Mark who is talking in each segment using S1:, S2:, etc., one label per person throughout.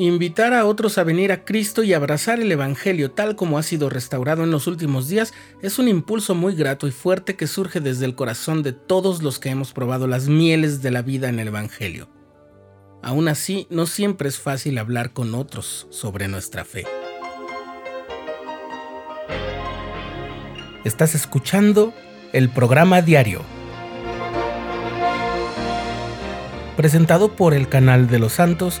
S1: Invitar a otros a venir a Cristo y abrazar el Evangelio tal como ha sido restaurado en los últimos días es un impulso muy grato y fuerte que surge desde el corazón de todos los que hemos probado las mieles de la vida en el Evangelio. Aún así, no siempre es fácil hablar con otros sobre nuestra fe. Estás escuchando el programa diario, presentado por el canal de los santos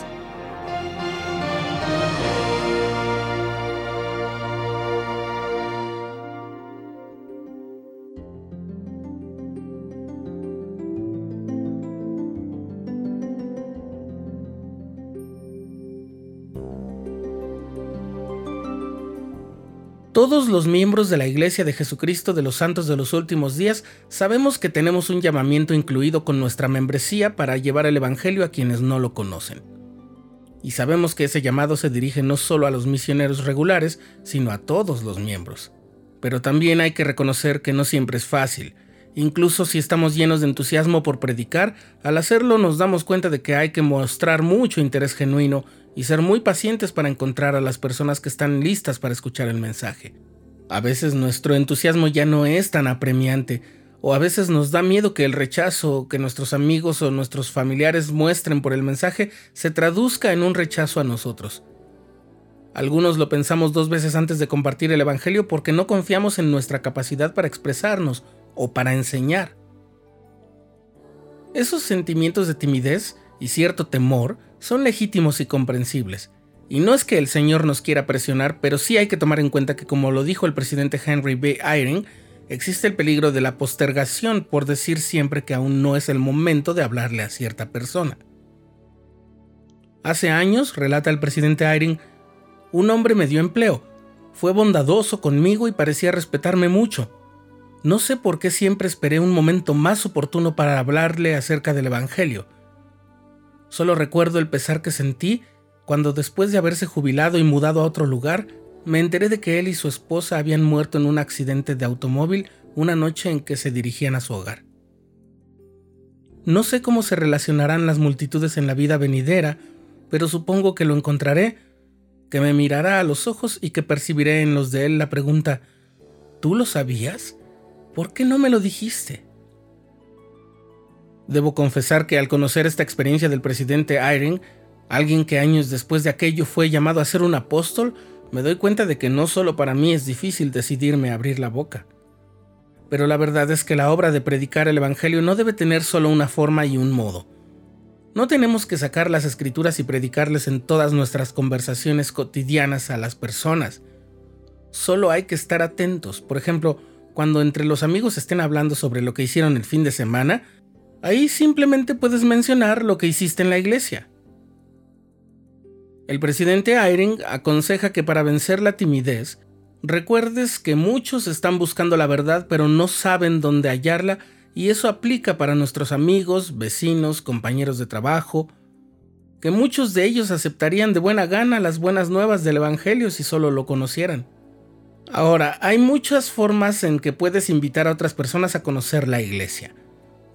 S1: Todos los miembros de la Iglesia de Jesucristo de los Santos de los Últimos Días sabemos que tenemos un llamamiento incluido con nuestra membresía para llevar el Evangelio a quienes no lo conocen. Y sabemos que ese llamado se dirige no solo a los misioneros regulares, sino a todos los miembros. Pero también hay que reconocer que no siempre es fácil. Incluso si estamos llenos de entusiasmo por predicar, al hacerlo nos damos cuenta de que hay que mostrar mucho interés genuino y ser muy pacientes para encontrar a las personas que están listas para escuchar el mensaje. A veces nuestro entusiasmo ya no es tan apremiante, o a veces nos da miedo que el rechazo que nuestros amigos o nuestros familiares muestren por el mensaje se traduzca en un rechazo a nosotros. Algunos lo pensamos dos veces antes de compartir el Evangelio porque no confiamos en nuestra capacidad para expresarnos o para enseñar. Esos sentimientos de timidez y cierto temor son legítimos y comprensibles. Y no es que el Señor nos quiera presionar, pero sí hay que tomar en cuenta que como lo dijo el presidente Henry B. Eyring, existe el peligro de la postergación por decir siempre que aún no es el momento de hablarle a cierta persona. Hace años, relata el presidente Eyring, un hombre me dio empleo, fue bondadoso conmigo y parecía respetarme mucho. No sé por qué siempre esperé un momento más oportuno para hablarle acerca del Evangelio, Solo recuerdo el pesar que sentí cuando después de haberse jubilado y mudado a otro lugar, me enteré de que él y su esposa habían muerto en un accidente de automóvil una noche en que se dirigían a su hogar. No sé cómo se relacionarán las multitudes en la vida venidera, pero supongo que lo encontraré, que me mirará a los ojos y que percibiré en los de él la pregunta, ¿tú lo sabías? ¿Por qué no me lo dijiste? Debo confesar que al conocer esta experiencia del presidente Eyring, alguien que años después de aquello fue llamado a ser un apóstol, me doy cuenta de que no solo para mí es difícil decidirme a abrir la boca. Pero la verdad es que la obra de predicar el Evangelio no debe tener solo una forma y un modo. No tenemos que sacar las escrituras y predicarles en todas nuestras conversaciones cotidianas a las personas. Solo hay que estar atentos. Por ejemplo, cuando entre los amigos estén hablando sobre lo que hicieron el fin de semana, Ahí simplemente puedes mencionar lo que hiciste en la iglesia. El presidente Eyring aconseja que para vencer la timidez, recuerdes que muchos están buscando la verdad pero no saben dónde hallarla y eso aplica para nuestros amigos, vecinos, compañeros de trabajo, que muchos de ellos aceptarían de buena gana las buenas nuevas del Evangelio si solo lo conocieran. Ahora, hay muchas formas en que puedes invitar a otras personas a conocer la iglesia.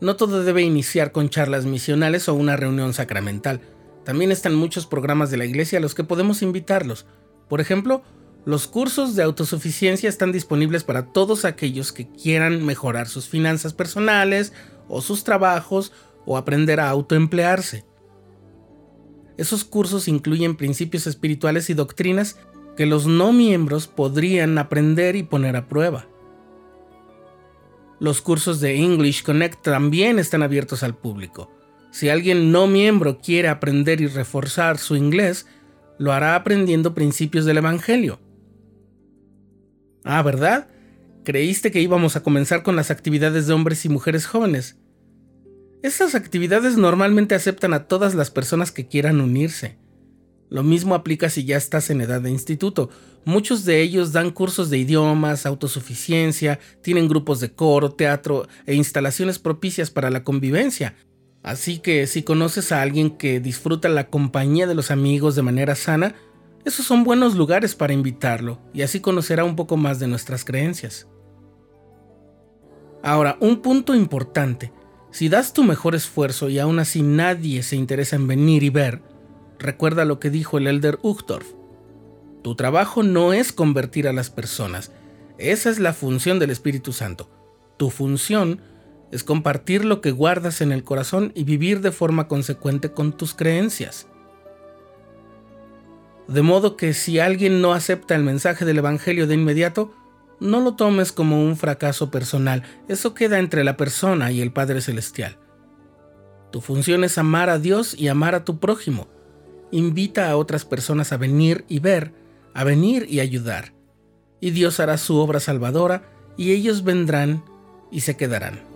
S1: No todo debe iniciar con charlas misionales o una reunión sacramental. También están muchos programas de la iglesia a los que podemos invitarlos. Por ejemplo, los cursos de autosuficiencia están disponibles para todos aquellos que quieran mejorar sus finanzas personales o sus trabajos o aprender a autoemplearse. Esos cursos incluyen principios espirituales y doctrinas que los no miembros podrían aprender y poner a prueba. Los cursos de English Connect también están abiertos al público. Si alguien no miembro quiere aprender y reforzar su inglés, lo hará aprendiendo principios del Evangelio. Ah, ¿verdad? Creíste que íbamos a comenzar con las actividades de hombres y mujeres jóvenes. Estas actividades normalmente aceptan a todas las personas que quieran unirse. Lo mismo aplica si ya estás en edad de instituto. Muchos de ellos dan cursos de idiomas, autosuficiencia, tienen grupos de coro, teatro e instalaciones propicias para la convivencia. Así que si conoces a alguien que disfruta la compañía de los amigos de manera sana, esos son buenos lugares para invitarlo y así conocerá un poco más de nuestras creencias. Ahora, un punto importante. Si das tu mejor esfuerzo y aún así nadie se interesa en venir y ver, recuerda lo que dijo el elder Uchtdorf. Tu trabajo no es convertir a las personas, esa es la función del Espíritu Santo. Tu función es compartir lo que guardas en el corazón y vivir de forma consecuente con tus creencias. De modo que si alguien no acepta el mensaje del Evangelio de inmediato, no lo tomes como un fracaso personal, eso queda entre la persona y el Padre Celestial. Tu función es amar a Dios y amar a tu prójimo. Invita a otras personas a venir y ver, a venir y ayudar. Y Dios hará su obra salvadora y ellos vendrán y se quedarán.